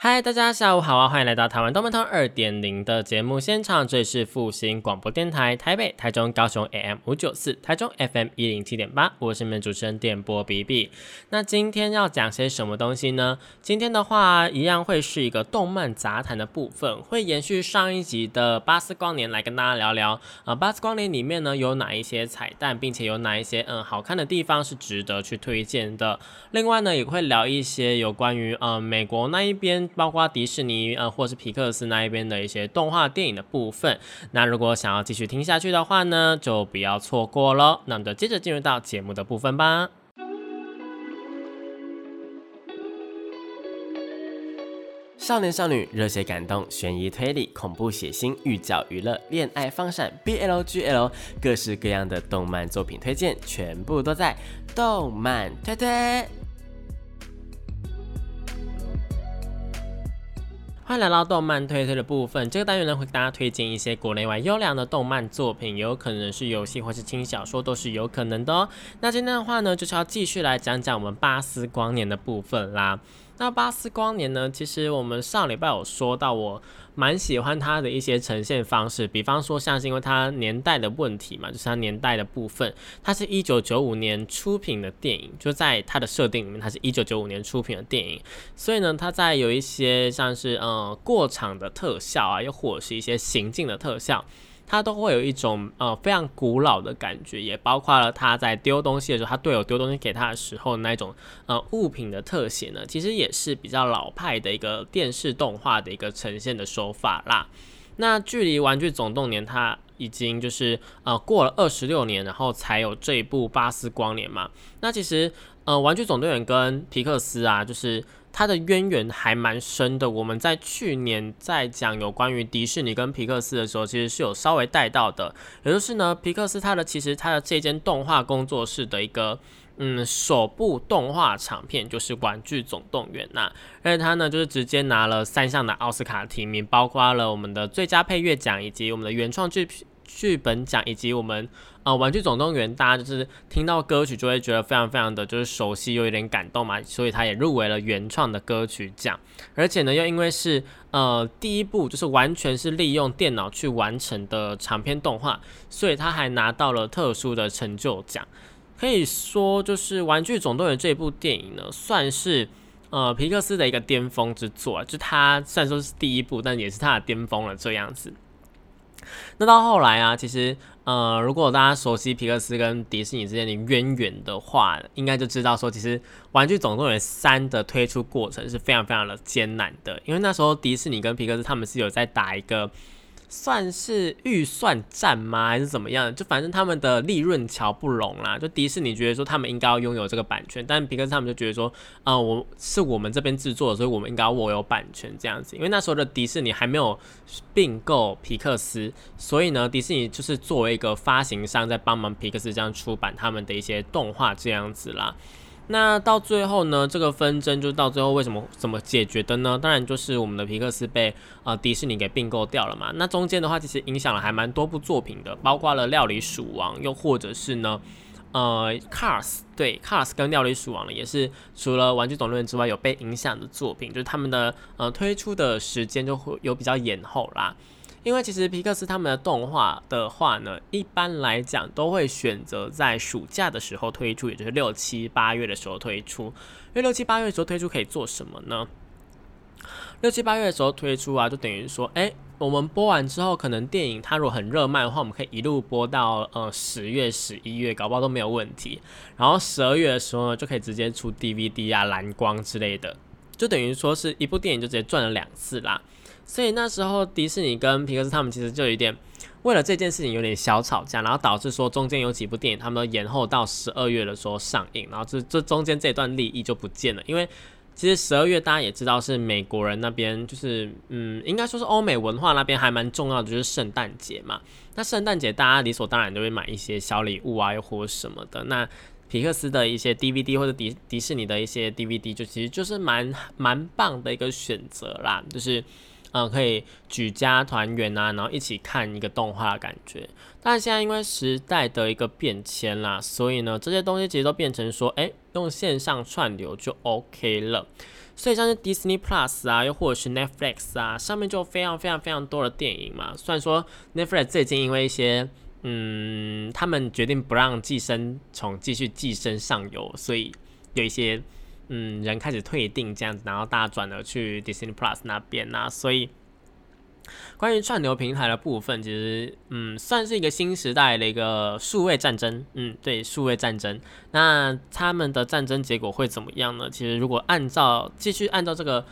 嗨，大家下午好啊！欢迎来到台湾动漫通二点零的节目现场，这里是复兴广播电台台北、台中、高雄 AM 五九四，台中 FM 一零七点八，我是你们主持人电波 B B。那今天要讲些什么东西呢？今天的话，一样会是一个动漫杂谈的部分，会延续上一集的巴斯光年来跟大家聊聊啊，巴斯光年里面呢有哪一些彩蛋，并且有哪一些嗯好看的地方是值得去推荐的。另外呢，也会聊一些有关于呃美国那一边。包括迪士尼呃，或是皮克斯那一边的一些动画电影的部分。那如果想要继续听下去的话呢，就不要错过喽。那我们就接着进入到节目的部分吧。少年少女、热血感动、悬疑推理、恐怖血腥、御教娱乐、恋爱放闪、BLGL，各式各样的动漫作品推荐，全部都在动漫推推。欢迎来到动漫推推的部分。这个单元呢，会给大家推荐一些国内外优良的动漫作品，有可能是游戏或是轻小说，都是有可能的哦。那今天的话呢，就是要继续来讲讲我们巴斯光年的部分啦。那巴斯光年呢？其实我们上礼拜有说到，我蛮喜欢它的一些呈现方式，比方说像是因为它年代的问题嘛，就是它年代的部分，它是一九九五年出品的电影，就在它的设定里面，它是一九九五年出品的电影，所以呢，它在有一些像是呃过场的特效啊，又或者是一些行进的特效。它都会有一种呃非常古老的感觉，也包括了他在丢东西的时候，他队友丢东西给他的时候那种呃物品的特写呢，其实也是比较老派的一个电视动画的一个呈现的手法啦。那距离《玩具总动员》它已经就是呃过了二十六年，然后才有这一部《巴斯光年》嘛。那其实呃《玩具总动员》跟皮克斯啊，就是它的渊源还蛮深的。我们在去年在讲有关于迪士尼跟皮克斯的时候，其实是有稍微带到的。也就是呢，皮克斯它的其实它的这间动画工作室的一个。嗯，首部动画长片就是《玩具总动员》呐，而且它呢就是直接拿了三项的奥斯卡提名，包括了我们的最佳配乐奖，以及我们的原创剧剧本奖，以及我们呃《玩具总动员》，大家就是听到歌曲就会觉得非常非常的就是熟悉又有点感动嘛，所以它也入围了原创的歌曲奖，而且呢又因为是呃第一部就是完全是利用电脑去完成的长篇动画，所以它还拿到了特殊的成就奖。可以说，就是《玩具总动员》这部电影呢，算是呃皮克斯的一个巅峰之作。就它虽然说是第一部，但也是它的巅峰了这样子。那到后来啊，其实呃，如果大家熟悉皮克斯跟迪士尼之间的渊源的话，应该就知道说，其实《玩具总动员三》的推出过程是非常非常的艰难的，因为那时候迪士尼跟皮克斯他们是有在打一个。算是预算战吗，还是怎么样？就反正他们的利润桥不拢啦。就迪士尼觉得说他们应该要拥有这个版权，但皮克斯他们就觉得说，啊，我是我们这边制作，所以我们应该要握有版权这样子。因为那时候的迪士尼还没有并购皮克斯，所以呢，迪士尼就是作为一个发行商在帮忙皮克斯这样出版他们的一些动画这样子啦。那到最后呢，这个纷争就到最后为什么怎么解决的呢？当然就是我们的皮克斯被呃迪士尼给并购掉了嘛。那中间的话其实影响了还蛮多部作品的，包括了料理鼠王，又或者是呢呃 Cars，对 Cars 跟料理鼠王呢也是除了玩具总动员之外有被影响的作品，就是他们的呃推出的时间就会有比较延后啦。因为其实皮克斯他们的动画的话呢，一般来讲都会选择在暑假的时候推出，也就是六七八月的时候推出。因为六七八月的时候推出可以做什么呢？六七八月的时候推出啊，就等于说，哎，我们播完之后，可能电影它如果很热卖的话，我们可以一路播到呃十月、十一月，搞不好都没有问题。然后十二月的时候呢，就可以直接出 DVD 啊、蓝光之类的，就等于说是一部电影就直接赚了两次啦。所以那时候迪士尼跟皮克斯他们其实就有点为了这件事情有点小吵架，然后导致说中间有几部电影他们都延后到十二月的时候上映，然后这这中间这段利益就不见了。因为其实十二月大家也知道是美国人那边就是嗯，应该说是欧美文化那边还蛮重要的，就是圣诞节嘛。那圣诞节大家理所当然都会买一些小礼物啊，又或什么的。那皮克斯的一些 DVD 或者迪迪士尼的一些 DVD，就其实就是蛮蛮棒的一个选择啦，就是嗯可以举家团圆啊，然后一起看一个动画的感觉。但是现在因为时代的一个变迁啦，所以呢这些东西其实都变成说，哎，用线上串流就 OK 了。所以像是 Disney Plus 啊，又或者是 Netflix 啊，上面就非常非常非常多的电影嘛。虽然说 Netflix 最近因为一些嗯，他们决定不让寄生虫继续寄生上游，所以有一些嗯人开始退订这样子，然后大家转了去 Disney Plus 那边呐。所以关于串流平台的部分，其实嗯算是一个新时代的一个数位战争。嗯，对，数位战争。那他们的战争结果会怎么样呢？其实如果按照继续按照这个。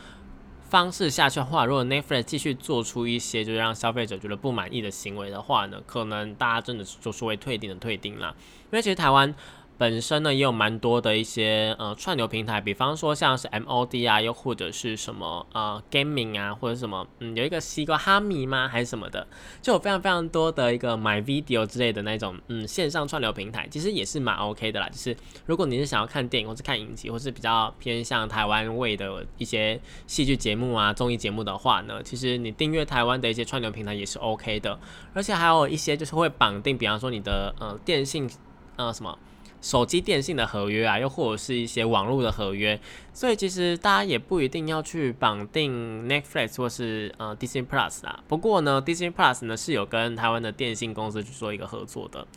方式下去的话，如果 Netflix 继续做出一些就是让消费者觉得不满意的行为的话呢，可能大家真的就是会退订的退订啦。因为其实台湾。本身呢也有蛮多的一些呃串流平台，比方说像是 MOD 啊，又或者是什么呃 Gaming 啊，或者什么嗯有一个西瓜哈迷吗还是什么的，就有非常非常多的一个 My Video 之类的那种嗯线上串流平台，其实也是蛮 OK 的啦。就是如果你是想要看电影或是看影集，或是比较偏向台湾味的一些戏剧节目啊综艺节目的话呢，其实你订阅台湾的一些串流平台也是 OK 的，而且还有一些就是会绑定，比方说你的呃电信呃什么。手机电信的合约啊，又或者是一些网络的合约，所以其实大家也不一定要去绑定 Netflix 或是呃 Disney Plus 啊。不过呢，Disney Plus 呢是有跟台湾的电信公司去做一个合作的，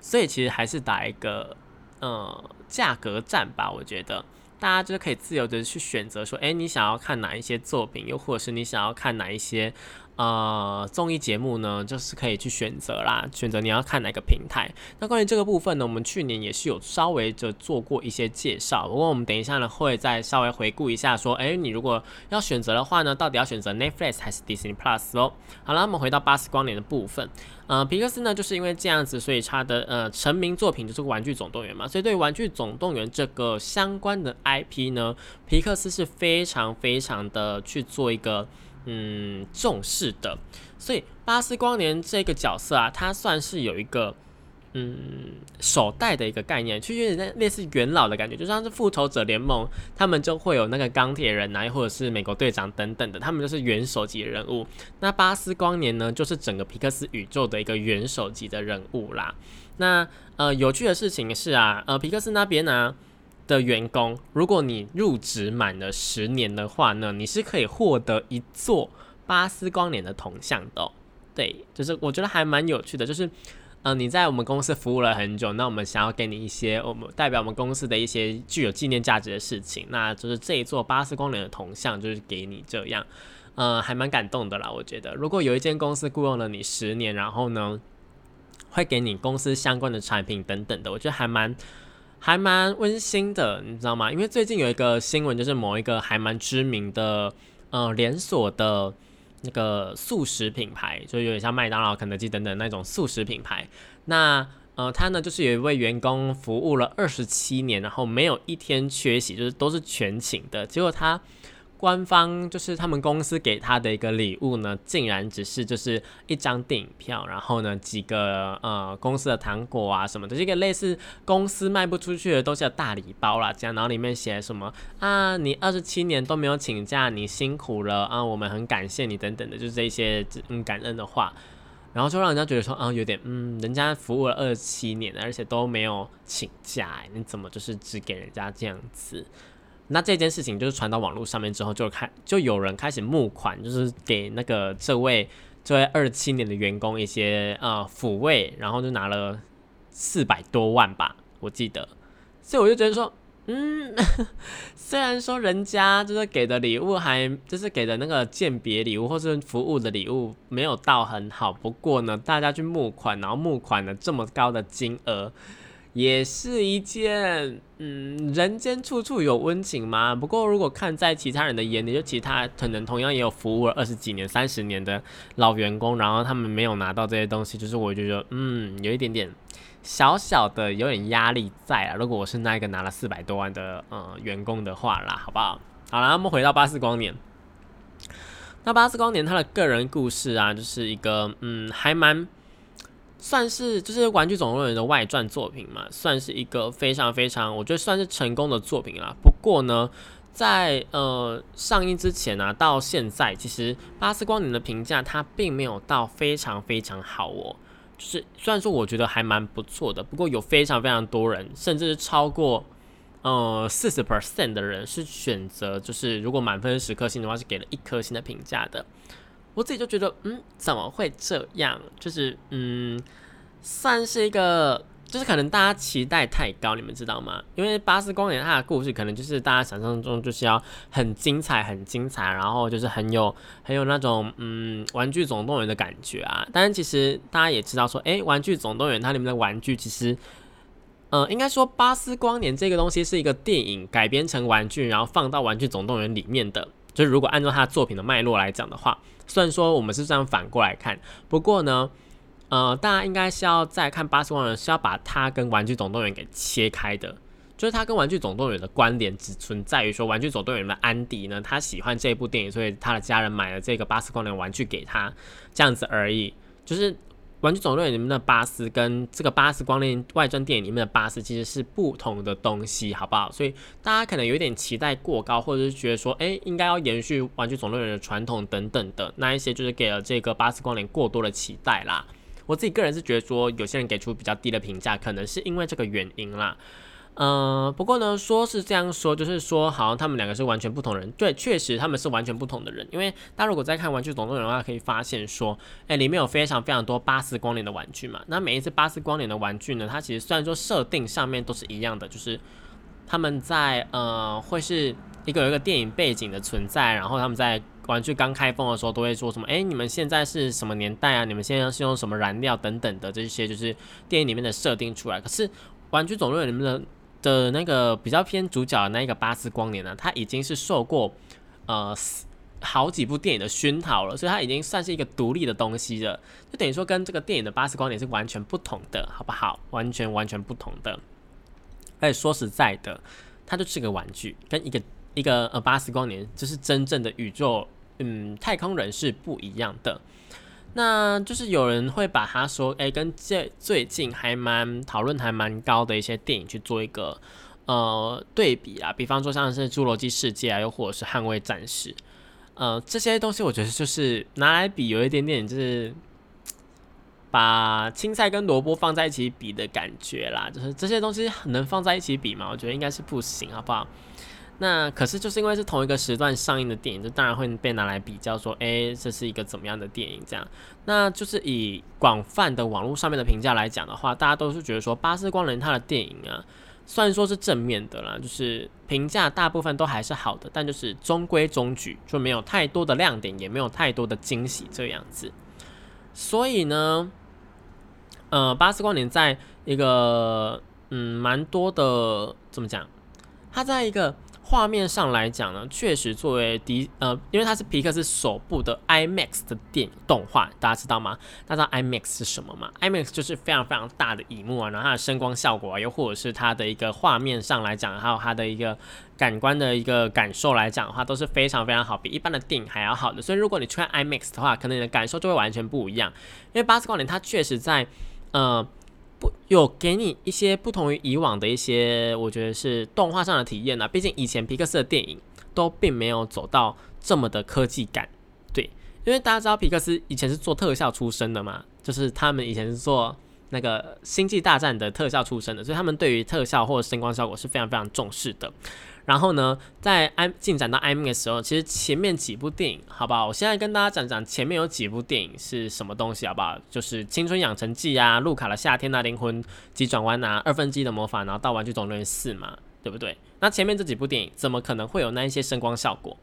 所以其实还是打一个呃价格战吧。我觉得大家就是可以自由的去选择说，哎，你想要看哪一些作品，又或者是你想要看哪一些。呃，综艺节目呢，就是可以去选择啦，选择你要看哪个平台。那关于这个部分呢，我们去年也是有稍微的做过一些介绍。不过我们等一下呢，会再稍微回顾一下，说，哎，你如果要选择的话呢，到底要选择 Netflix 还是 Disney Plus 哦？好了，我们回到巴斯光年的部分。呃，皮克斯呢，就是因为这样子，所以他的呃成名作品就是《玩具总动员》嘛。所以对《玩具总动员》这个相关的 IP 呢，皮克斯是非常非常的去做一个。嗯，重视的，所以巴斯光年这个角色啊，他算是有一个嗯首代的一个概念，就有点类似元老的感觉，就像是复仇者联盟，他们就会有那个钢铁人啊，或者是美国队长等等的，他们就是元首级的人物。那巴斯光年呢，就是整个皮克斯宇宙的一个元首级的人物啦。那呃，有趣的事情是啊，呃，皮克斯那边呢。的员工，如果你入职满了十年的话呢，你是可以获得一座巴斯光年的铜像的。对，就是我觉得还蛮有趣的，就是嗯，你在我们公司服务了很久，那我们想要给你一些我们代表我们公司的一些具有纪念价值的事情，那就是这一座巴斯光年的铜像就是给你这样，嗯，还蛮感动的啦。我觉得，如果有一间公司雇佣了你十年，然后呢，会给你公司相关的产品等等的，我觉得还蛮。还蛮温馨的，你知道吗？因为最近有一个新闻，就是某一个还蛮知名的呃连锁的那个素食品牌，就有点像麦当劳、肯德基等等那种素食品牌。那呃，他呢就是有一位员工服务了二十七年，然后没有一天缺席，就是都是全勤的。结果他。官方就是他们公司给他的一个礼物呢，竟然只是就是一张电影票，然后呢几个呃公司的糖果啊什么的，这个类似公司卖不出去的东西的大礼包啦，这样，然后里面写什么啊，你二十七年都没有请假，你辛苦了啊，我们很感谢你等等的，就是这些嗯感恩的话，然后就让人家觉得说啊有点嗯，人家服务了二十七年，而且都没有请假，你怎么就是只给人家这样子？那这件事情就是传到网络上面之后，就开就有人开始募款，就是给那个这位这位二七年的员工一些呃抚慰，然后就拿了四百多万吧，我记得。所以我就觉得说，嗯，虽然说人家就是给的礼物还就是给的那个鉴别礼物或是服务的礼物没有到很好，不过呢，大家去募款，然后募款了这么高的金额。也是一件，嗯，人间处处有温情嘛。不过，如果看在其他人的眼里，就其他可能同样也有服务了二十几年、三十年的老员工，然后他们没有拿到这些东西，就是我觉得，嗯，有一点点小小的有点压力在啊。如果我是那一个拿了四百多万的呃员工的话啦，好不好？好了，我们回到巴斯光年。那巴斯光年他的个人故事啊，就是一个，嗯，还蛮。算是就是《玩具总动员》的外传作品嘛，算是一个非常非常，我觉得算是成功的作品啦。不过呢，在呃上映之前呢，到现在其实《巴斯光年》的评价它并没有到非常非常好哦。就是虽然说我觉得还蛮不错的，不过有非常非常多人，甚至是超过呃四十 percent 的人是选择就是如果满分十颗星的话，是给了一颗星的评价的。我自己就觉得，嗯，怎么会这样？就是，嗯，算是一个，就是可能大家期待太高，你们知道吗？因为《巴斯光年》它的故事可能就是大家想象中就是要很精彩、很精彩，然后就是很有、很有那种，嗯，《玩具总动员》的感觉啊。但是其实大家也知道，说，诶，《玩具总动员》它里面的玩具其实，呃，应该说《巴斯光年》这个东西是一个电影改编成玩具，然后放到《玩具总动员》里面的。就是如果按照他作品的脉络来讲的话，虽然说我们是这样反过来看，不过呢，呃，大家应该是要再看《八十万人》，是要把它跟《玩具总动员》给切开的。就是它跟《玩具总动员》的关联只存在于说，《玩具总动员》的安迪呢，他喜欢这部电影，所以他的家人买了这个巴斯光年玩具给他，这样子而已。就是。玩具总动员里面的巴斯跟这个巴斯光年外传电影里面的巴斯其实是不同的东西，好不好？所以大家可能有点期待过高，或者是觉得说，哎，应该要延续玩具总动员的传统等等的那一些，就是给了这个巴斯光年过多的期待啦。我自己个人是觉得说，有些人给出比较低的评价，可能是因为这个原因啦。嗯，不过呢，说是这样说，就是说好像他们两个是完全不同人。对，确实他们是完全不同的人。因为大家如果在看《玩具总动员》的话，可以发现说，哎，里面有非常非常多巴斯光年的玩具嘛。那每一次巴斯光年的玩具呢，它其实虽然说设定上面都是一样的，就是他们在呃会是一个有一个电影背景的存在，然后他们在玩具刚开封的时候都会说什么，哎，你们现在是什么年代啊？你们现在是用什么燃料等等的这些，就是电影里面的设定出来。可是《玩具总动员》里面的的那个比较偏主角的那一个巴斯光年呢，他已经是受过呃好几部电影的熏陶了，所以他已经算是一个独立的东西了，就等于说跟这个电影的巴斯光年是完全不同的，好不好？完全完全不同的。而且说实在的，它就是个玩具，跟一个一个呃巴斯光年就是真正的宇宙嗯太空人是不一样的。那就是有人会把他说，哎，跟这最近还蛮讨论还蛮高的一些电影去做一个呃对比啊，比方说像是《侏罗纪世界》啊，又或者是《捍卫战士》，呃，这些东西我觉得就是拿来比，有一点点就是把青菜跟萝卜放在一起比的感觉啦，就是这些东西能放在一起比吗？我觉得应该是不行，好不好？那可是就是因为是同一个时段上映的电影，就当然会被拿来比较，说，诶，这是一个怎么样的电影？这样，那就是以广泛的网络上面的评价来讲的话，大家都是觉得说，《巴斯光年》它的电影啊，虽然说是正面的啦，就是评价大部分都还是好的，但就是中规中矩，就没有太多的亮点，也没有太多的惊喜这样子。所以呢，呃，《巴斯光年》在一个嗯，蛮多的怎么讲？它在一个。画面上来讲呢，确实作为迪呃，因为它是皮克斯首部的 IMAX 的电影动画，大家知道吗？大家知道 IMAX 是什么吗？IMAX 就是非常非常大的荧幕啊，然后它的声光效果啊，又或者是它的一个画面上来讲，还有它的一个感官的一个感受来讲的话，都是非常非常好，比一般的电影还要好的。所以如果你去看 IMAX 的话，可能你的感受就会完全不一样。因为巴斯光年它确实在呃。不有给你一些不同于以往的一些，我觉得是动画上的体验呢。毕竟以前皮克斯的电影都并没有走到这么的科技感，对，因为大家知道皮克斯以前是做特效出身的嘛，就是他们以前是做那个星际大战的特效出身的，所以他们对于特效或者声光效果是非常非常重视的。然后呢，在 i 进展到 IMAX 的时候，其实前面几部电影，好不好？我现在跟大家讲讲前面有几部电影是什么东西，好不好？就是《青春养成记》啊，《路卡的夏天》啊，《灵魂急转弯》啊，《二分之一的魔法》，然后到《玩具总动员四》嘛，对不对？那前面这几部电影怎么可能会有那一些声光效果？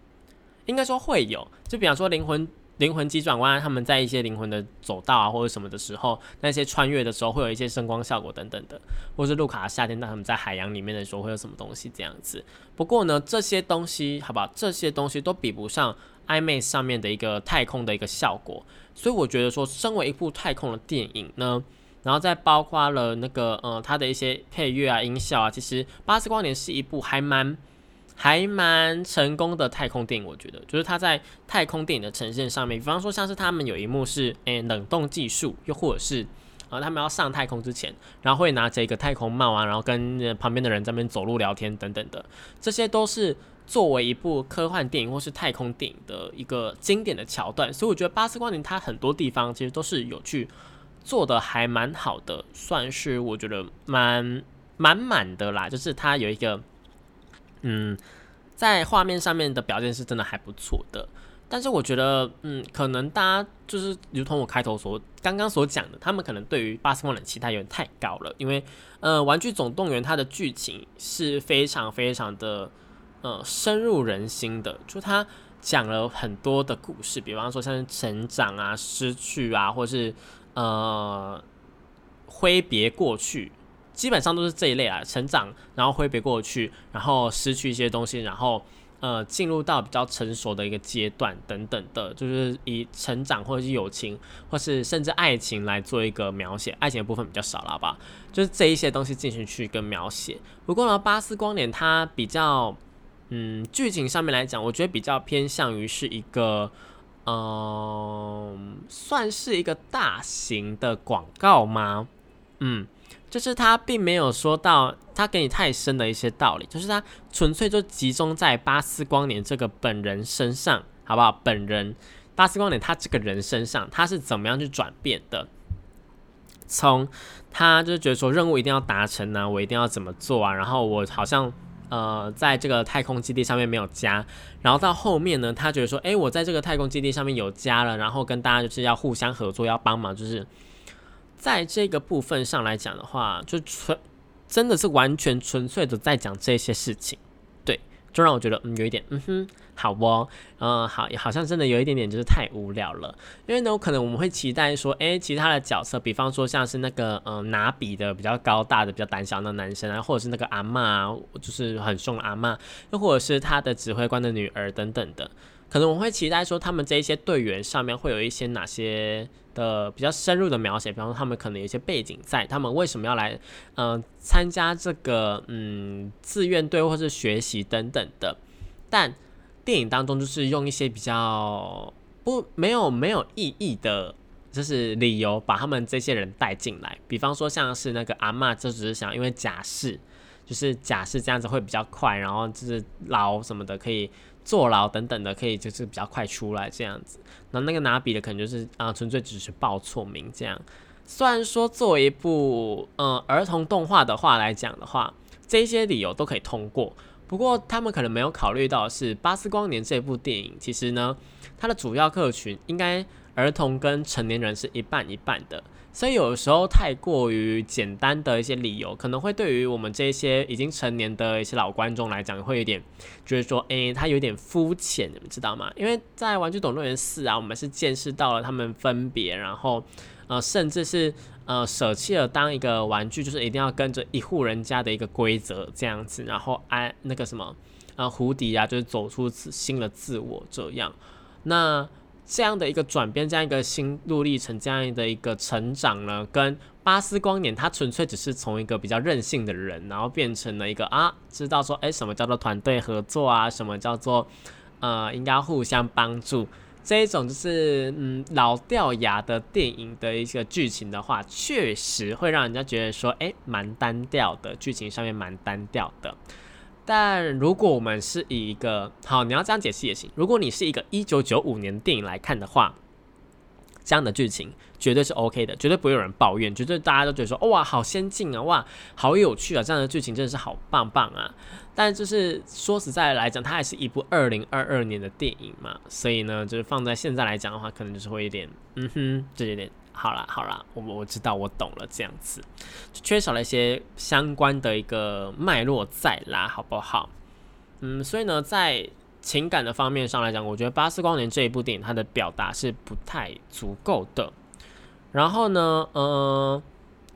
应该说会有，就比方说《灵魂》。灵魂急转弯，他们在一些灵魂的走道啊，或者什么的时候，那些穿越的时候会有一些声光效果等等的，或是路卡夏天，当他们在海洋里面的时候会有什么东西这样子。不过呢，这些东西，好吧，这些东西都比不上 IMAX 上面的一个太空的一个效果。所以我觉得说，身为一部太空的电影呢，然后再包括了那个呃，它的一些配乐啊、音效啊，其实《巴斯光年》是一部还蛮。还蛮成功的太空电影，我觉得就是它在太空电影的呈现上面，比方说像是他们有一幕是诶冷冻技术，又或者是啊，他们要上太空之前，然后会拿着一个太空帽啊，然后跟旁边的人在那边走路聊天等等的，这些都是作为一部科幻电影或是太空电影的一个经典的桥段。所以我觉得《巴斯光年》它很多地方其实都是有去做的还蛮好的，算是我觉得蛮满满的啦。就是它有一个，嗯，在画面上面的表现是真的还不错的。但是我觉得，嗯，可能大家就是如同我开头所刚刚所讲的，他们可能对于《巴斯光年》期待有点太高了，因为，呃，《玩具总动员》它的剧情是非常非常的，呃，深入人心的，就它讲了很多的故事，比方说像成长啊、失去啊，或是呃挥别过去，基本上都是这一类啊，成长，然后挥别过去，然后失去一些东西，然后。呃，进入到比较成熟的一个阶段等等的，就是以成长或者是友情，或是甚至爱情来做一个描写。爱情的部分比较少了吧？就是这一些东西进行去跟描写。不过呢，巴斯光年它比较，嗯，剧情上面来讲，我觉得比较偏向于是一个，嗯，算是一个大型的广告吗？嗯。就是他并没有说到他给你太深的一些道理，就是他纯粹就集中在巴斯光年这个本人身上，好不好？本人巴斯光年他这个人身上，他是怎么样去转变的？从他就觉得说任务一定要达成呢，我一定要怎么做啊？然后我好像呃在这个太空基地上面没有家，然后到后面呢，他觉得说，诶，我在这个太空基地上面有家了，然后跟大家就是要互相合作，要帮忙，就是。在这个部分上来讲的话，就纯真的是完全纯粹的在讲这些事情，对，就让我觉得嗯有一点嗯哼好哦，嗯好好像真的有一点点就是太无聊了，因为呢可能我们会期待说，诶，其他的角色，比方说像是那个嗯拿笔的比较高大的比较胆小的男生啊，或者是那个阿妈，就是很凶的阿妈，又或者是他的指挥官的女儿等等的。可能我会期待说，他们这一些队员上面会有一些哪些的比较深入的描写，比方说他们可能有一些背景在，他们为什么要来，嗯，参加这个嗯志愿队或是学习等等的。但电影当中就是用一些比较不没有没有意义的，就是理由把他们这些人带进来，比方说像是那个阿妈，就只是想因为假释，就是假释这样子会比较快，然后就是牢什么的可以。坐牢等等的，可以就是比较快出来这样子。那那个拿笔的可能就是啊，纯粹只是报错名这样。虽然说作为一部嗯儿童动画的话来讲的话，这些理由都可以通过。不过他们可能没有考虑到是《巴斯光年》这部电影，其实呢，它的主要客群应该儿童跟成年人是一半一半的。所以有时候太过于简单的一些理由，可能会对于我们这些已经成年的一些老观众来讲，会有点觉得说，诶，他有点肤浅，你们知道吗？因为在《玩具总动员四》啊，我们是见识到了他们分别，然后呃，甚至是呃舍弃了当一个玩具，就是一定要跟着一户人家的一个规则这样子，然后安那个什么呃胡迪啊，就是走出新的自我这样，那。这样的一个转变，这样一个心路历程，这样的一个成长呢，跟巴斯光年，他纯粹只是从一个比较任性的人，然后变成了一个啊，知道说，哎，什么叫做团队合作啊，什么叫做呃，应该互相帮助，这一种就是嗯老掉牙的电影的一个剧情的话，确实会让人家觉得说，哎，蛮单调的，剧情上面蛮单调的。但如果我们是以一个好，你要这样解释也行。如果你是一个一九九五年的电影来看的话，这样的剧情绝对是 OK 的，绝对不会有人抱怨，绝对大家都觉得说，哇，好先进啊，哇，好有趣啊，这样的剧情真的是好棒棒啊。但就是说实在来讲，它还是一部二零二二年的电影嘛，所以呢，就是放在现在来讲的话，可能就是会有点，嗯哼，就有点。好啦好啦，我我知道我懂了，这样子缺少了一些相关的一个脉络在啦，好不好？嗯，所以呢，在情感的方面上来讲，我觉得《巴斯光年》这一部电影它的表达是不太足够的。然后呢，呃，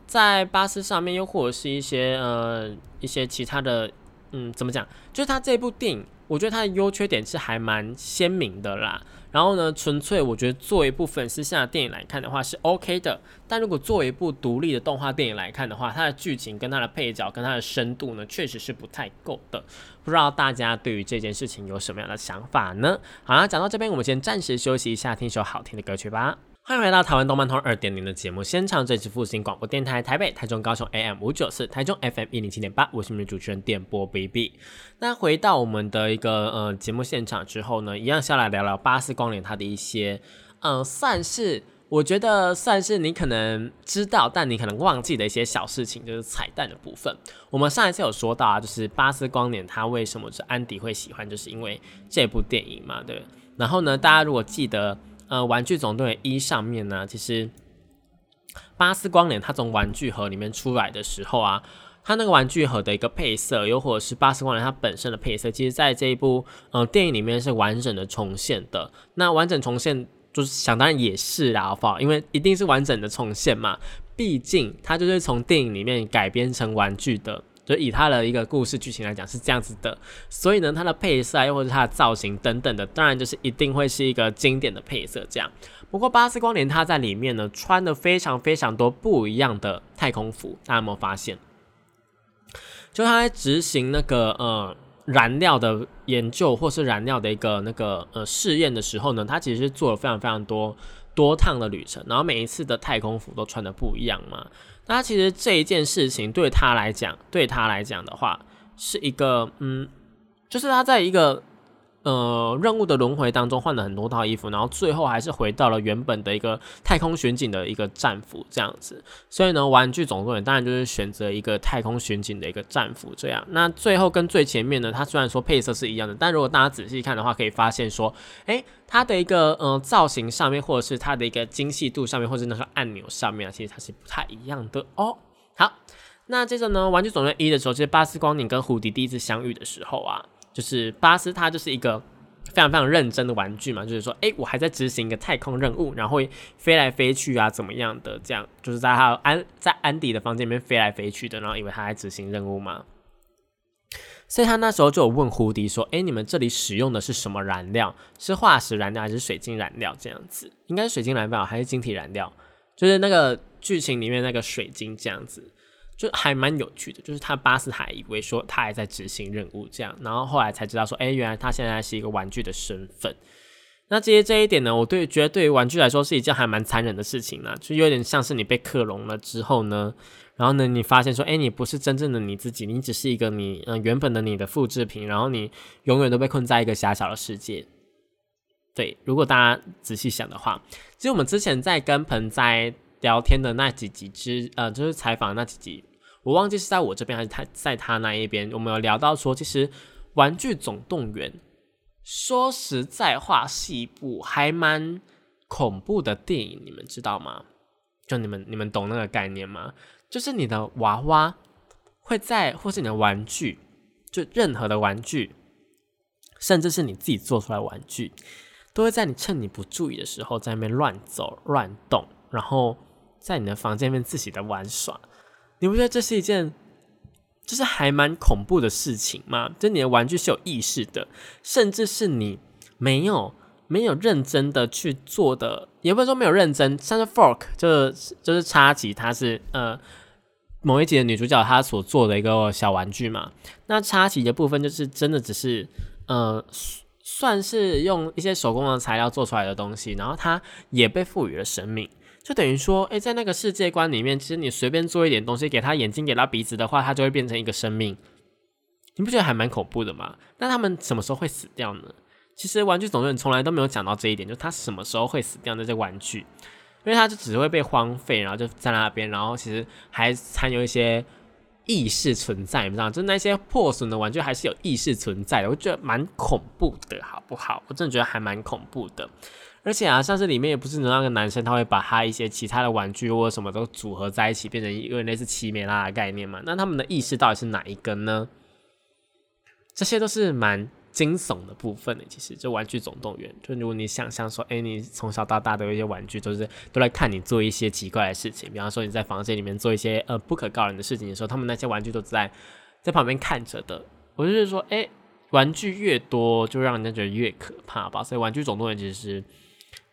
在巴斯上面又或者是一些呃一些其他的，嗯，怎么讲？就是它这部电影，我觉得它的优缺点是还蛮鲜明的啦。然后呢，纯粹我觉得作为一部粉丝向的电影来看的话是 OK 的，但如果作为一部独立的动画电影来看的话，它的剧情跟它的配角跟它的深度呢，确实是不太够的。不知道大家对于这件事情有什么样的想法呢？好了，讲到这边，我们先暂时休息一下，听首好听的歌曲吧。欢迎回到台湾动漫通二点零的节目现场，这里是复兴广播电台台北、台中、高雄 AM 五九四，台中 FM 一零七点八，我是你们主持人电波 BB。那回到我们的一个呃节目现场之后呢，一样下来聊聊巴斯光年它的一些，嗯，算是我觉得算是你可能知道，但你可能忘记的一些小事情，就是彩蛋的部分。我们上一次有说到啊，就是巴斯光年它为什么是安迪会喜欢，就是因为这部电影嘛，对。然后呢，大家如果记得。呃，玩具总动员一上面呢，其实巴斯光年它从玩具盒里面出来的时候啊，它那个玩具盒的一个配色，又或者是巴斯光年它本身的配色，其实在这一部呃电影里面是完整的重现的。那完整重现就是想当然也是啦，好不好？因为一定是完整的重现嘛，毕竟它就是从电影里面改编成玩具的。就以它的一个故事剧情来讲是这样子的，所以呢，它的配色又或者它的造型等等的，当然就是一定会是一个经典的配色这样。不过巴斯光年他在里面呢，穿的非常非常多不一样的太空服，大家有没有发现？就他在执行那个呃燃料的研究或是燃料的一个那个呃试验的时候呢，他其实做了非常非常多多趟的旅程，然后每一次的太空服都穿的不一样嘛。那其实这一件事情对他来讲，对他来讲的话，是一个嗯，就是他在一个呃任务的轮回当中换了很多套衣服，然后最后还是回到了原本的一个太空巡警的一个战服这样子。所以呢，玩具总动员当然就是选择一个太空巡警的一个战服这样。那最后跟最前面呢，它虽然说配色是一样的，但如果大家仔细看的话，可以发现说，哎。它的一个呃造型上面，或者是它的一个精细度上面，或者那个按钮上面啊，其实它是不太一样的哦。好，那接着呢，玩具总动员一的时候，就是巴斯光年跟胡迪第一次相遇的时候啊，就是巴斯他就是一个非常非常认真的玩具嘛，就是说，哎，我还在执行一个太空任务，然后飞来飞去啊，怎么样的这样，就是在他安在安迪的房间里面飞来飞去的，然后以为他在执行任务嘛。所以他那时候就有问胡迪说：“哎，你们这里使用的是什么燃料？是化石燃料还是水晶燃料？这样子，应该是水晶燃料还是晶体燃料？就是那个剧情里面那个水晶这样子，就还蛮有趣的。就是他巴斯还以为说他还在执行任务这样，然后后来才知道说，哎，原来他现在是一个玩具的身份。那其实这一点呢，我对觉得对于玩具来说是一件还蛮残忍的事情呢，就有点像是你被克隆了之后呢。”然后呢，你发现说，哎，你不是真正的你自己，你只是一个你，嗯，原本的你的复制品。然后你永远都被困在一个狭小的世界。对，如果大家仔细想的话，其实我们之前在跟盆栽聊天的那几集之，呃，就是采访那几集，我忘记是在我这边还是他在他那一边，我们有聊到说，其实《玩具总动员》说实在话是一部还蛮恐怖的电影，你们知道吗？就你们你们懂那个概念吗？就是你的娃娃会在，或是你的玩具，就任何的玩具，甚至是你自己做出来玩具，都会在你趁你不注意的时候，在那边乱走乱动，然后在你的房间里面自己的玩耍。你不觉得这是一件，就是还蛮恐怖的事情嘛？就你的玩具是有意识的，甚至是你没有没有认真的去做的，也不是说没有认真，像是 fork 就是就是插旗，它是呃。某一集的女主角她所做的一个小玩具嘛，那插旗的部分就是真的只是呃算是用一些手工的材料做出来的东西，然后它也被赋予了生命，就等于说，诶，在那个世界观里面，其实你随便做一点东西，给他眼睛，给他鼻子的话，他就会变成一个生命，你不觉得还蛮恐怖的吗？那他们什么时候会死掉呢？其实《玩具总动员》从来都没有讲到这一点，就他什么时候会死掉那些玩具。因为他就只会被荒废，然后就在那边，然后其实还残留一些意识存在，你知道就那些破损的玩具还是有意识存在的，我觉得蛮恐怖的，好不好？我真的觉得还蛮恐怖的。而且啊，像是里面也不是那个男生，他会把他一些其他的玩具或者什么都组合在一起，变成一个类似奇美拉的概念嘛？那他们的意识到底是哪一根呢？这些都是蛮。惊悚的部分的，其实就《玩具总动员》，就如果你想象说，哎，你从小到大的一些玩具都是都来看你做一些奇怪的事情，比方说你在房间里面做一些呃不可告人的事情的时候，他们那些玩具都在在旁边看着的。我就是说，哎，玩具越多，就让人家觉得越可怕吧。所以《玩具总动员》其实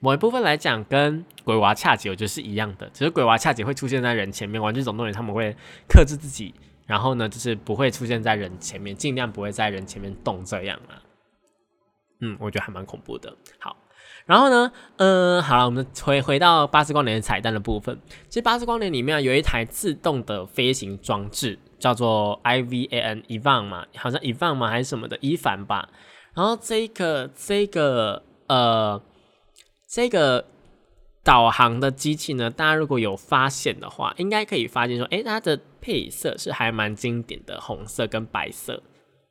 某一部分来讲，跟鬼娃恰吉我觉得是一样的，只是鬼娃恰吉会出现在人前面，《玩具总动员》他们会克制自己。然后呢，就是不会出现在人前面，尽量不会在人前面动这样啊。嗯，我觉得还蛮恐怖的。好，然后呢，嗯，好了，我们回回到巴斯光年的彩蛋的部分。其实巴斯光年里面有一台自动的飞行装置，叫做 I V A N Evan 嘛，好像 Evan 嘛还是什么的伊凡吧。然后这个这个呃这个导航的机器呢，大家如果有发现的话，应该可以发现说，诶，它的配色是还蛮经典的，红色跟白色，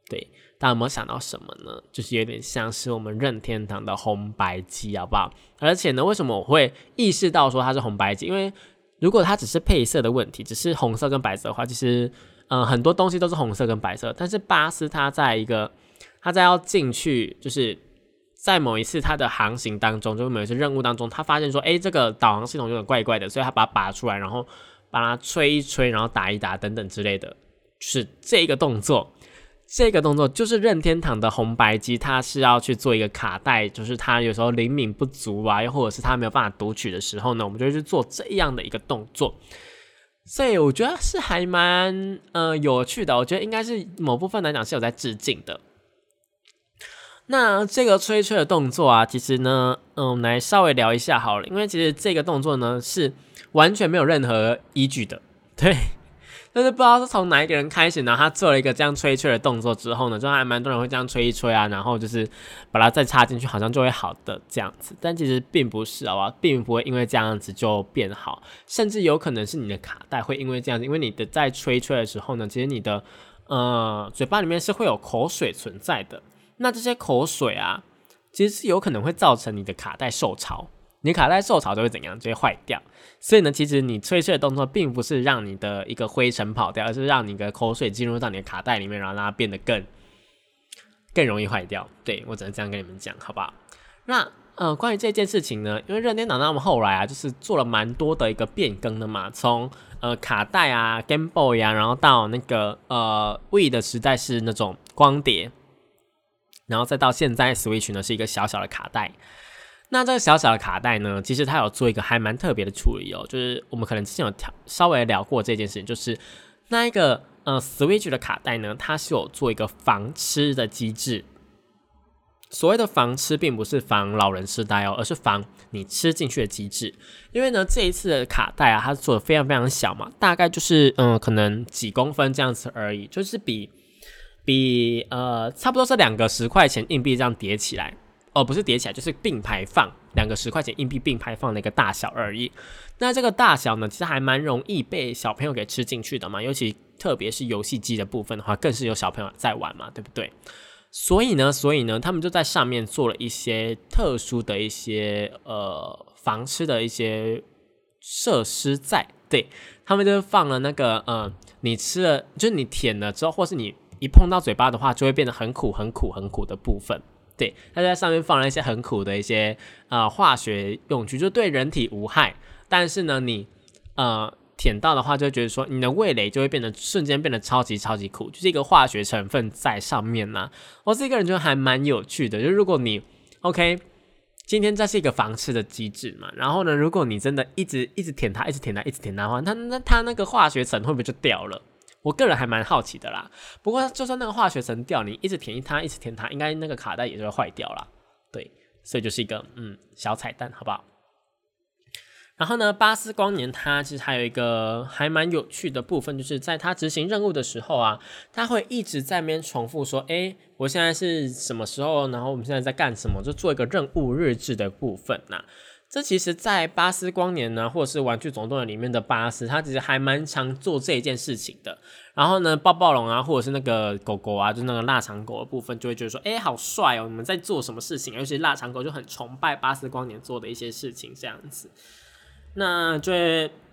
对。大家有没有想到什么呢？就是有点像是我们任天堂的红白机，好不好？而且呢，为什么我会意识到说它是红白机？因为如果它只是配色的问题，只是红色跟白色的话，其实嗯很多东西都是红色跟白色。但是巴斯它在一个它在要进去，就是在某一次它的航行当中，就是某一次任务当中，他发现说，哎，这个导航系统有点怪怪的，所以他把它拔出来，然后把它吹一吹，然后打一打等等之类的，是这个动作。这个动作就是任天堂的红白机，它是要去做一个卡带，就是它有时候灵敏不足啊，又或者是它没有办法读取的时候呢，我们就去做这样的一个动作。所以我觉得是还蛮呃有趣的，我觉得应该是某部分来讲是有在致敬的。那这个吹吹的动作啊，其实呢，嗯，我们来稍微聊一下好了，因为其实这个动作呢是完全没有任何依据的，对。但是不知道是从哪一个人开始呢？他做了一个这样吹吹的动作之后呢，就还蛮多人会这样吹一吹啊，然后就是把它再插进去，好像就会好的这样子。但其实并不是，好吧，并不会因为这样子就变好，甚至有可能是你的卡带会因为这样子，因为你的在吹吹的时候呢，其实你的呃嘴巴里面是会有口水存在的。那这些口水啊，其实是有可能会造成你的卡带受潮。你卡带受潮就会怎样？就会坏掉。所以呢，其实你吹吹的动作并不是让你的一个灰尘跑掉，而是让你的口水进入到你的卡带里面，然后让它变得更更容易坏掉。对我只能这样跟你们讲，好不好？那呃，关于这件事情呢，因为任天堂他们后来啊，就是做了蛮多的一个变更的嘛，从呃卡带啊、Game Boy 啊，然后到那个呃 We 的时代是那种光碟，然后再到现在 Switch 呢是一个小小的卡带。那这个小小的卡带呢，其实它有做一个还蛮特别的处理哦，就是我们可能之前有调稍微聊过这件事情，就是那一个呃 Switch 的卡带呢，它是有做一个防吃的机制。所谓的防吃，并不是防老人痴呆哦，而是防你吃进去的机制。因为呢，这一次的卡带啊，它做的非常非常小嘛，大概就是嗯，可能几公分这样子而已，就是比比呃，差不多是两个十块钱硬币这样叠起来。哦，不是叠起来，就是并排放两个十块钱硬币并排放的一个大小而已。那这个大小呢，其实还蛮容易被小朋友给吃进去的嘛。尤其特别是游戏机的部分的话，更是有小朋友在玩嘛，对不对？所以呢，所以呢，他们就在上面做了一些特殊的一些呃防吃的一些设施在。对他们就放了那个呃，你吃了就是你舔了之后，或是你一碰到嘴巴的话，就会变得很苦、很苦、很苦的部分。对，它在上面放了一些很苦的一些呃化学用具，就对人体无害。但是呢，你呃舔到的话，就会觉得说你的味蕾就会变得瞬间变得超级超级苦，就是一个化学成分在上面呢。我这个人觉得还蛮有趣的，就如果你 OK，今天这是一个防吃的机制嘛，然后呢，如果你真的一直一直舔它，一直舔它，一直舔它的话，它那它那个化学层会不会就掉了？我个人还蛮好奇的啦，不过就算那个化学层掉，你一直填它，一直填它，应该那个卡带也就会坏掉了。对，所以就是一个嗯小彩蛋，好不好？然后呢，巴斯光年它其实还有一个还蛮有趣的部分，就是在它执行任务的时候啊，它会一直在那边重复说：“哎，我现在是什么时候？然后我们现在在干什么？”就做一个任务日志的部分呐。这其实，在巴斯光年呢，或者是玩具总动员里面的巴斯，他其实还蛮常做这一件事情的。然后呢，抱抱龙啊，或者是那个狗狗啊，就那个腊肠狗的部分，就会觉得说，哎，好帅哦！你们在做什么事情？尤其腊肠狗就很崇拜巴斯光年做的一些事情，这样子。那就，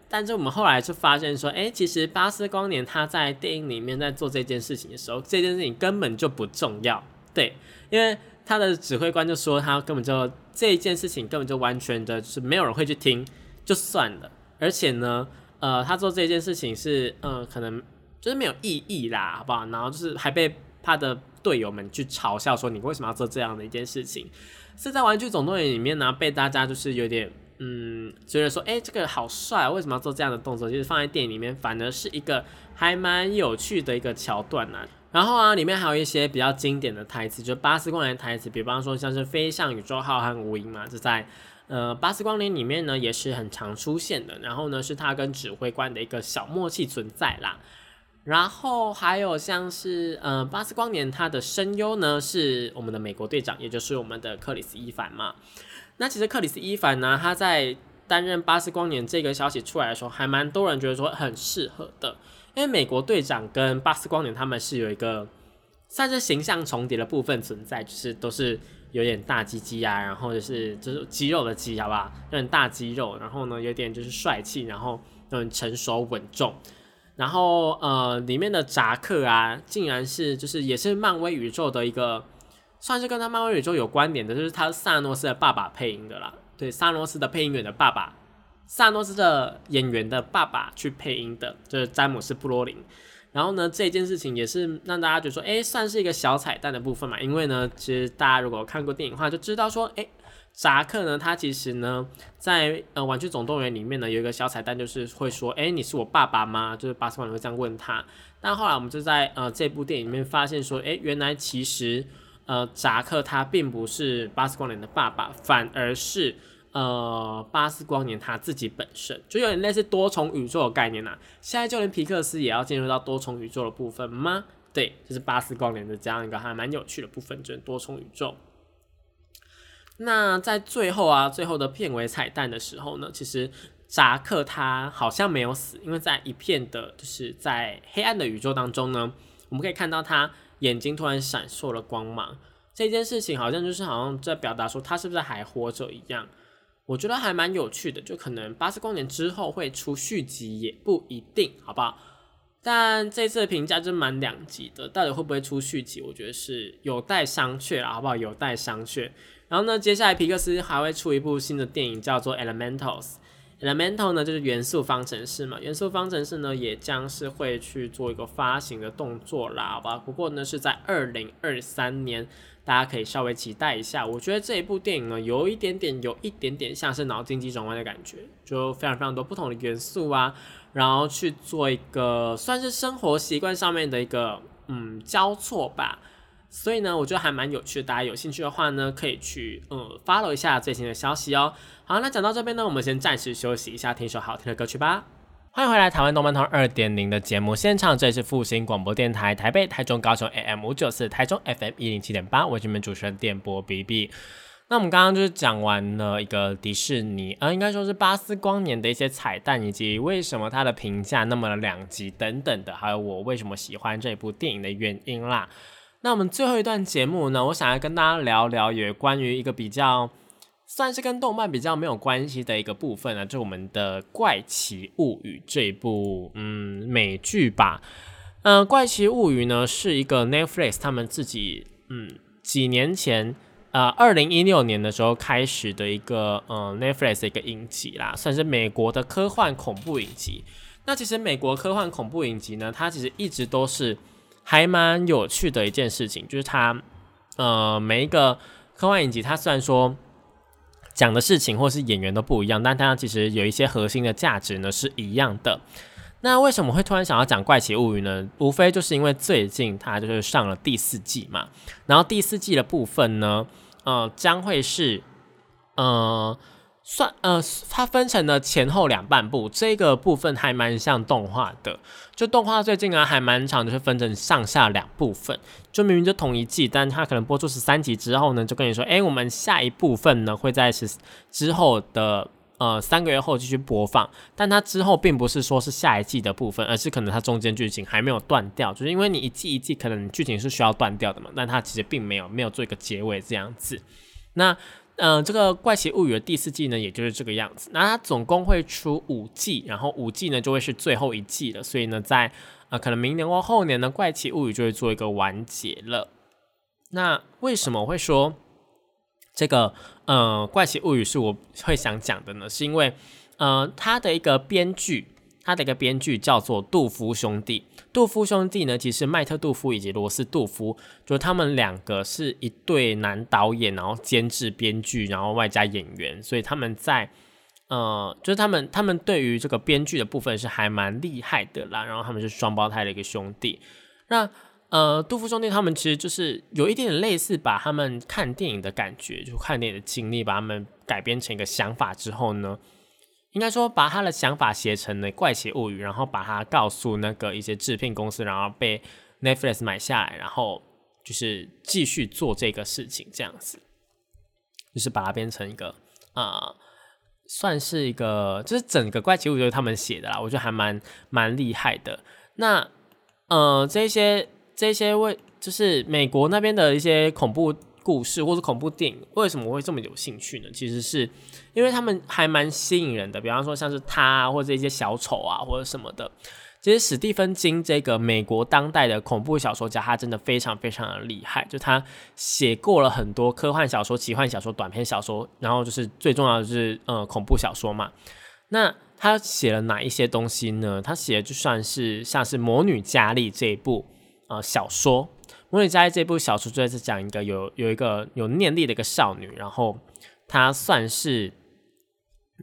但是我们后来就发现说，哎，其实巴斯光年他在电影里面在做这件事情的时候，这件事情根本就不重要，对，因为。他的指挥官就说，他根本就这一件事情根本就完全的就是没有人会去听，就算了。而且呢，呃，他做这件事情是，呃，可能就是没有意义啦，好不好？然后就是还被他的队友们去嘲笑说，你为什么要做这样的一件事情？是在《玩具总动员》里面呢，被大家就是有点，嗯，觉得说，哎，这个好帅，为什么要做这样的动作？就是放在电影里面，反而是一个还蛮有趣的一个桥段呢。然后啊，里面还有一些比较经典的台词，就巴斯光年台词，比方说像是飞向宇宙号和无垠嘛，这在呃巴斯光年里面呢也是很常出现的。然后呢，是他跟指挥官的一个小默契存在啦。然后还有像是呃巴斯光年他的声优呢是我们的美国队长，也就是我们的克里斯伊凡嘛。那其实克里斯伊凡呢，他在担任巴斯光年这个消息出来的时候，还蛮多人觉得说很适合的。因为美国队长跟巴斯光年他们是有一个算是形象重叠的部分存在，就是都是有点大鸡鸡啊，然后就是就是肌肉的肌，好不好？有点大肌肉，然后呢有点就是帅气，然后很成熟稳重。然后呃里面的扎克啊，竟然是就是也是漫威宇宙的一个，算是跟他漫威宇宙有关联的，就是他萨诺斯的爸爸配音的啦。对，萨诺斯的配音员的爸爸。萨诺斯的演员的爸爸去配音的，就是詹姆斯·布罗林。然后呢，这件事情也是让大家觉得说，哎，算是一个小彩蛋的部分嘛。因为呢，其实大家如果看过电影的话，就知道说，哎，扎克呢，他其实呢，在呃《玩具总动员》里面呢，有一个小彩蛋，就是会说，哎，你是我爸爸吗？就是巴斯光年会这样问他。但后来我们就在呃这部电影里面发现说，哎，原来其实呃扎克他并不是巴斯光年的爸爸，反而是。呃，巴斯光年他自己本身就有点类似多重宇宙的概念呐。现在就连皮克斯也要进入到多重宇宙的部分吗？对，就是巴斯光年的这样一个还蛮有趣的部分，就是多重宇宙。那在最后啊，最后的片尾彩蛋的时候呢，其实扎克他好像没有死，因为在一片的就是在黑暗的宇宙当中呢，我们可以看到他眼睛突然闪烁了光芒。这件事情好像就是好像在表达说他是不是还活着一样。我觉得还蛮有趣的，就可能八十光年之后会出续集也不一定，好不好？但这次的评价就蛮两极的，到底会不会出续集，我觉得是有待商榷了，好不好？有待商榷。然后呢，接下来皮克斯还会出一部新的电影，叫做《Elementals》。Elemental 呢就是元素方程式嘛，元素方程式呢也将是会去做一个发行的动作啦，好吧？不过呢是在二零二三年。大家可以稍微期待一下，我觉得这一部电影呢，有一点点，有一点点像是脑筋急转弯的感觉，就非常非常多不同的元素啊，然后去做一个算是生活习惯上面的一个嗯交错吧。所以呢，我觉得还蛮有趣的，大家有兴趣的话呢，可以去嗯 follow 一下最新的消息哦。好，那讲到这边呢，我们先暂时休息一下，听一首好听的歌曲吧。欢迎回来，台湾动漫通二点零的节目现场，这里是复兴广播电台台北、台中、高雄 AM 五九四，台中 FM 一零七点八，我是你们主持人电波 BB。那我们刚刚就是讲完了一个迪士尼，呃，应该说是巴斯光年的一些彩蛋，以及为什么它的评价那么的两极等等的，还有我为什么喜欢这部电影的原因啦。那我们最后一段节目呢，我想要跟大家聊聊，也关于一个比较。算是跟动漫比较没有关系的一个部分呢，就我们的《怪奇物语》这一部嗯美剧吧。嗯，《怪奇物语》呢是一个 Netflix 他们自己嗯几年前呃二零一六年的时候开始的一个嗯 Netflix 的一个影集啦，算是美国的科幻恐怖影集。那其实美国科幻恐怖影集呢，它其实一直都是还蛮有趣的一件事情，就是它呃每一个科幻影集，它虽然说。讲的事情或是演员都不一样，但它其实有一些核心的价值呢是一样的。那为什么会突然想要讲《怪奇物语》呢？无非就是因为最近它就是上了第四季嘛，然后第四季的部分呢，呃，将会是呃。算呃，它分成了前后两半部，这个部分还蛮像动画的。就动画最近啊，还蛮长，就是分成上下两部分。就明明就同一季，但它可能播出十三集之后呢，就跟你说，哎，我们下一部分呢会在十之后的呃三个月后继续播放。但它之后并不是说是下一季的部分，而是可能它中间剧情还没有断掉，就是因为你一季一季可能剧情是需要断掉的嘛，但它其实并没有没有做一个结尾这样子。那嗯，这个《怪奇物语》的第四季呢，也就是这个样子。那它总共会出五季，然后五季呢就会是最后一季了。所以呢，在呃可能明年或后年呢，《怪奇物语》就会做一个完结了。那为什么会说这个呃《怪奇物语》是我会想讲的呢？是因为呃它的一个编剧。他的一个编剧叫做杜夫兄弟。杜夫兄弟呢，其实麦特杜夫以及罗斯杜夫，就是他们两个是一对男导演，然后监制、编剧，然后外加演员，所以他们在呃，就是他们他们对于这个编剧的部分是还蛮厉害的啦。然后他们是双胞胎的一个兄弟。那呃，杜夫兄弟他们其实就是有一点点类似，把他们看电影的感觉，就看电影的经历，把他们改编成一个想法之后呢，应该说把他的想法写成了《怪奇物语》，然后把它告诉那个一些制片公司，然后被 Netflix 买下来，然后就是继续做这个事情，这样子，就是把它变成一个啊，算是一个，就是整个《怪奇物语》就是他们写的啦，我觉得还蛮蛮厉害的。那呃，这些。这些为就是美国那边的一些恐怖故事或者恐怖电影，为什么会这么有兴趣呢？其实是因为他们还蛮吸引人的，比方说像是他或者一些小丑啊或者什么的。其实史蒂芬金这个美国当代的恐怖小说家，他真的非常非常的厉害，就他写过了很多科幻小说、奇幻小说、短篇小说，然后就是最重要的是呃恐怖小说嘛。那他写了哪一些东西呢？他写的就算是像是《魔女佳丽》这一部。呃，小说《魔女佳》这部小说，就是讲一个有有一个有念力的一个少女，然后她算是，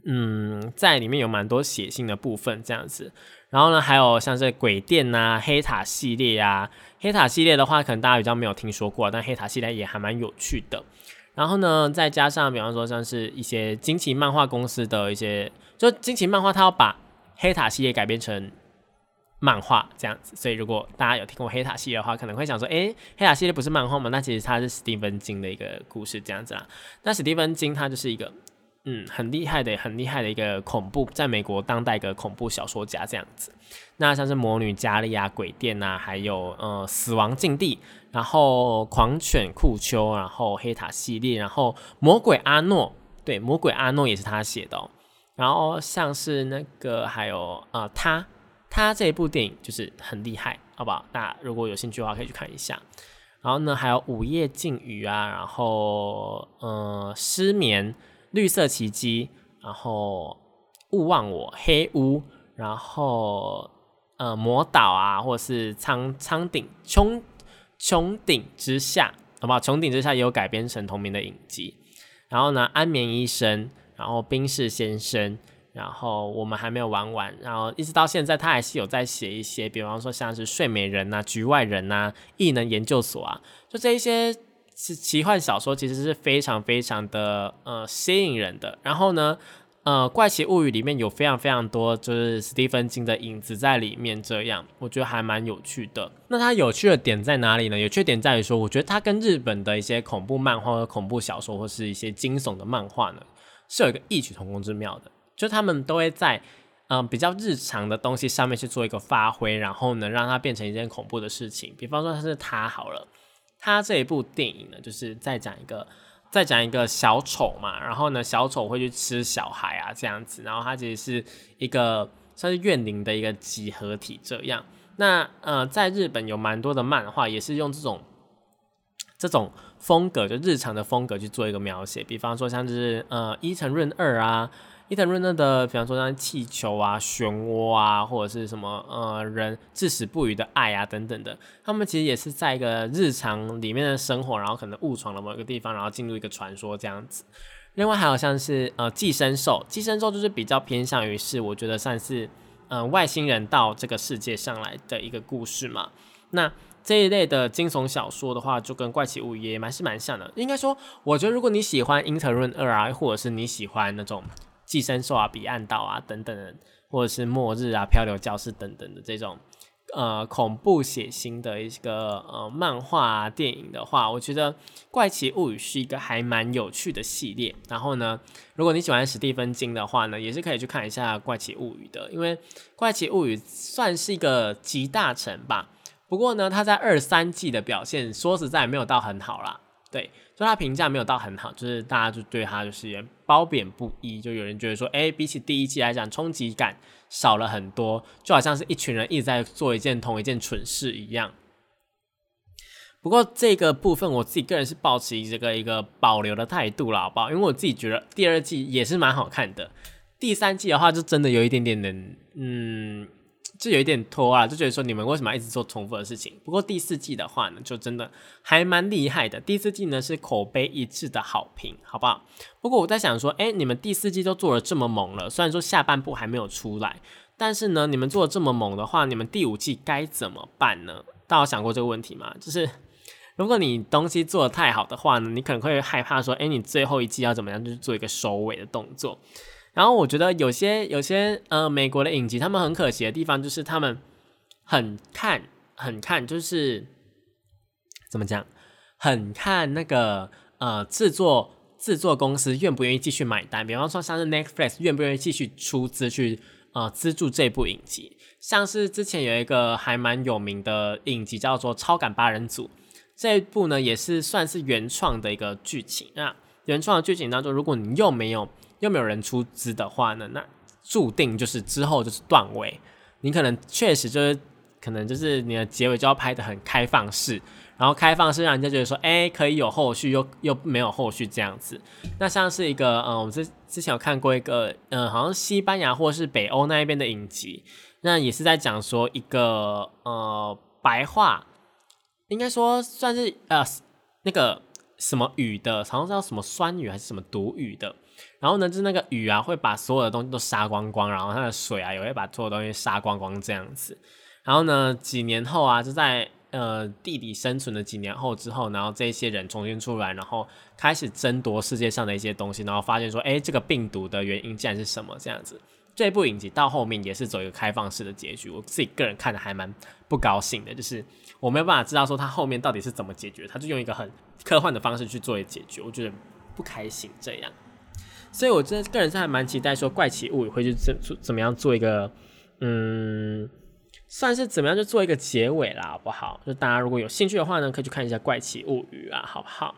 嗯，在里面有蛮多写信的部分这样子。然后呢，还有像是鬼店呐、黑塔系列啊。黑塔系列的话，可能大家比较没有听说过，但黑塔系列也还蛮有趣的。然后呢，再加上比方说像是一些惊奇漫画公司的一些，就惊奇漫画，它要把黑塔系列改编成。漫画这样子，所以如果大家有听过黑塔系列的话，可能会想说，诶，黑塔系列不是漫画吗？那其实它是史蒂芬金的一个故事这样子啦。那史蒂芬金他就是一个，嗯，很厉害的、很厉害的一个恐怖，在美国当代一个恐怖小说家这样子。那像是魔女佳丽啊、鬼店啊，还有呃死亡禁地，然后狂犬库丘，然后黑塔系列，然后魔鬼阿诺，对，魔鬼阿诺也是他写的。哦。然后像是那个还有呃他。他这一部电影就是很厉害，好不好？大家如果有兴趣的话，可以去看一下。然后呢，还有《午夜静语》啊，然后呃，失眠、绿色奇迹，然后勿忘我、黑屋，然后呃，魔岛啊，或者是苍苍顶穹穹顶之下，好不好？穹顶之下也有改编成同名的影集。然后呢，安眠医生，然后冰室先生。然后我们还没有玩完，然后一直到现在，他还是有在写一些，比方说像是睡美人呐、局外人呐、异能研究所啊，就这一些奇奇幻小说，其实是非常非常的呃吸引人的。然后呢，呃，怪奇物语里面有非常非常多就是史蒂芬金的影子在里面，这样我觉得还蛮有趣的。那它有趣的点在哪里呢？有趣点在于说，我觉得它跟日本的一些恐怖漫画和、恐怖小说或是一些惊悚的漫画呢，是有一个异曲同工之妙的。就他们都会在嗯比较日常的东西上面去做一个发挥，然后呢让它变成一件恐怖的事情。比方说他是他好了，他这一部电影呢就是在讲一个在讲一个小丑嘛，然后呢小丑会去吃小孩啊这样子，然后他其实是一个算是怨灵的一个集合体这样。那呃在日本有蛮多的漫画也是用这种这种风格就日常的风格去做一个描写，比方说像是呃伊藤润二啊。伊藤润二的，比方说像气球啊、漩涡啊，或者是什么呃人至死不渝的爱啊等等的，他们其实也是在一个日常里面的生活，然后可能误闯了某一个地方，然后进入一个传说这样子。另外还有像是呃寄生兽，寄生兽就是比较偏向于是我觉得算是呃外星人到这个世界上来的一个故事嘛。那这一类的惊悚小说的话，就跟怪奇物语也蛮是蛮像的。应该说，我觉得如果你喜欢伊藤润二啊，或者是你喜欢那种。寄生兽啊，彼岸岛啊，等等的，或者是末日啊，漂流教室等等的这种，呃，恐怖血腥的一个呃漫画电影的话，我觉得《怪奇物语》是一个还蛮有趣的系列。然后呢，如果你喜欢史蒂芬金的话呢，也是可以去看一下《怪奇物语》的，因为《怪奇物语》算是一个集大成吧。不过呢，它在二三季的表现，说实在没有到很好啦。对。所以它评价没有到很好，就是大家就对他就是褒贬不一，就有人觉得说，哎，比起第一季来讲，冲击感少了很多，就好像是一群人一直在做一件同一件蠢事一样。不过这个部分我自己个人是保持这个一个保留的态度了，好不好？因为我自己觉得第二季也是蛮好看的，第三季的话就真的有一点点的，嗯。就有一点拖啊，就觉得说你们为什么一直做重复的事情？不过第四季的话呢，就真的还蛮厉害的。第四季呢是口碑一致的好评，好不好？不过我在想说，哎，你们第四季都做了这么猛了，虽然说下半部还没有出来，但是呢，你们做的这么猛的话，你们第五季该怎么办呢？大家有想过这个问题吗？就是如果你东西做的太好的话呢，你可能会害怕说，哎，你最后一季要怎么样，就是做一个收尾的动作。然后我觉得有些有些呃美国的影集，他们很可惜的地方就是他们很看很看，就是怎么讲，很看那个呃制作制作公司愿不愿意继续买单。比方说像是 Netflix 愿不愿意继续出资去呃资助这部影集。像是之前有一个还蛮有名的影集叫做《超感八人组》，这一部呢也是算是原创的一个剧情。那原创的剧情当中，如果你又没有又没有人出资的话呢，那注定就是之后就是断尾。你可能确实就是可能就是你的结尾就要拍的很开放式，然后开放式让人家觉得说，哎，可以有后续，又又没有后续这样子。那像是一个，嗯，我们之之前有看过一个，嗯，好像西班牙或是北欧那一边的影集。那也是在讲说一个呃白话，应该说算是呃那个什么语的，好像叫什么酸雨还是什么毒雨的。然后呢，就是那个雨啊，会把所有的东西都杀光光，然后它的水啊，也会把所有东西杀光光这样子。然后呢，几年后啊，就在呃地底生存了几年后之后，然后这些人重新出来，然后开始争夺世界上的一些东西，然后发现说，哎，这个病毒的原因竟然是什么这样子。这部影集到后面也是走一个开放式的结局，我自己个人看的还蛮不高兴的，就是我没有办法知道说他后面到底是怎么解决，他就用一个很科幻的方式去做一个解决，我觉得不开心这样。所以我真的个人是还蛮期待说《怪奇物语》会去怎怎么样做一个，嗯，算是怎么样就做一个结尾啦，好不好？就大家如果有兴趣的话呢，可以去看一下《怪奇物语》啊，好不好？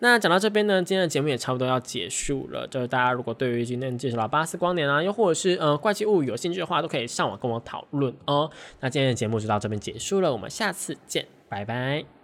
那讲到这边呢，今天的节目也差不多要结束了。就是大家如果对于今天介绍的巴斯光年啊，又或者是呃怪奇物语有兴趣的话，都可以上网跟我讨论哦。那今天的节目就到这边结束了，我们下次见，拜拜。